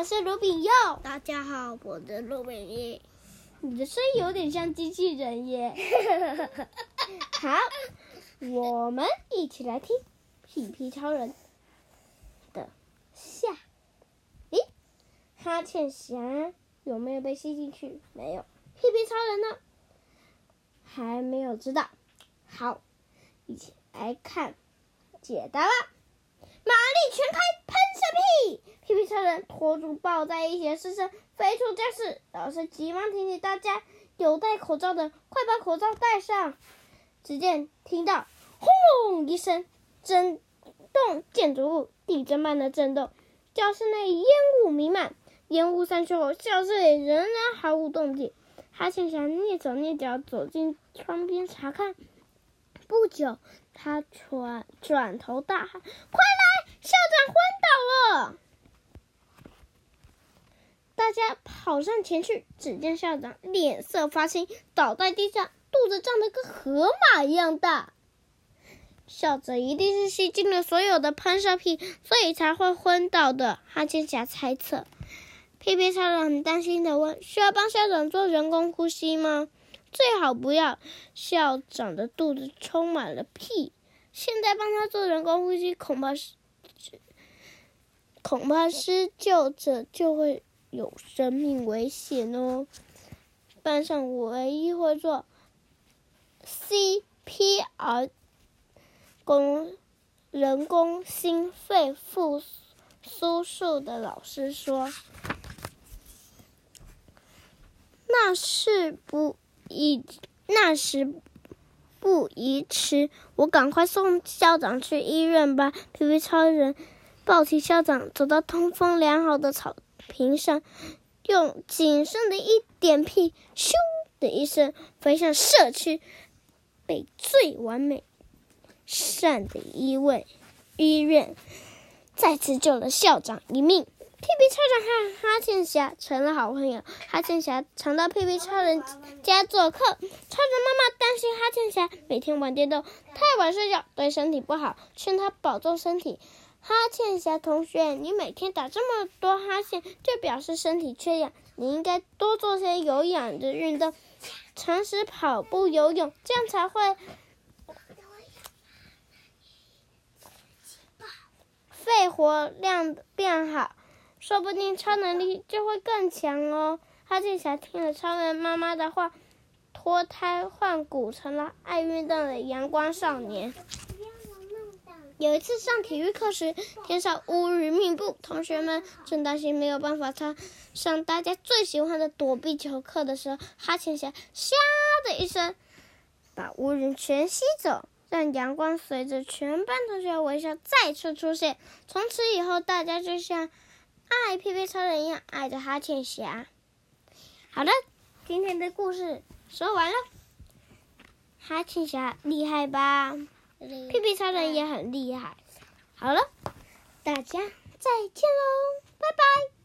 我是卢炳佑。大家好，我是卢炳义。你的声音有点像机器人耶。好，我们一起来听屁屁超人的下。咦，哈欠侠有没有被吸进去？没有。屁屁超人呢？还没有知道。好，一起来看解答吧。马力全开，皮皮！超人拖住抱在一起的师生飞出教室。老师急忙提醒大家：有戴口罩的，快把口罩戴上。只见听到轰隆一声，震动建筑物地震般的震动，教室内烟雾弥漫。烟雾散去后，教室里仍然毫无动静。哈欠侠蹑手蹑脚走进窗边查看。不久，他转转头大喊：“快来！校长昏倒了！”大家跑上前去，只见校长脸色发青，倒在地上，肚子胀得跟河马一样大。校长一定是吸进了所有的喷射屁，所以才会昏倒的。哈欠侠猜测。屁屁超人很担心的问：“需要帮校长做人工呼吸吗？”最好不要，校长的肚子充满了屁，现在帮他做人工呼吸，恐怕是恐怕施救者就会有生命危险哦。班上唯一会做 CPR 工人工心肺复苏术的老师说：“那是不。”一那时不宜迟，我赶快送校长去医院吧。皮皮超人抱起校长，走到通风良好的草屏上，用仅剩的一点屁，咻的一声飞向社区，被最完美善的医卫医院，再次救了校长一命。屁屁超人和哈欠侠成了好朋友。哈欠侠常到屁屁超人家做客。超人妈妈担心哈欠侠每天玩电动、太晚睡觉对身体不好，劝他保重身体。哈欠侠同学，你每天打这么多哈欠，就表示身体缺氧。你应该多做些有氧的运动，常时跑步、游泳，这样才会肺活量变好。说不定超能力就会更强哦！哈欠侠听了超人妈妈的话，脱胎换骨，成了爱运动的阳光少年。有一次上体育课时，天上乌云密布，同学们正担心没有办法上上大家最喜欢的躲避球课的时候，哈欠侠“吓”的一声，把乌云全吸走，让阳光随着全班同学微笑再次出现。从此以后，大家就像。爱屁屁超人一样爱着哈欠侠。好的，今天的故事说完了。哈欠侠厉害吧？屁屁超人也很厉害。好了，大家再见喽，拜拜。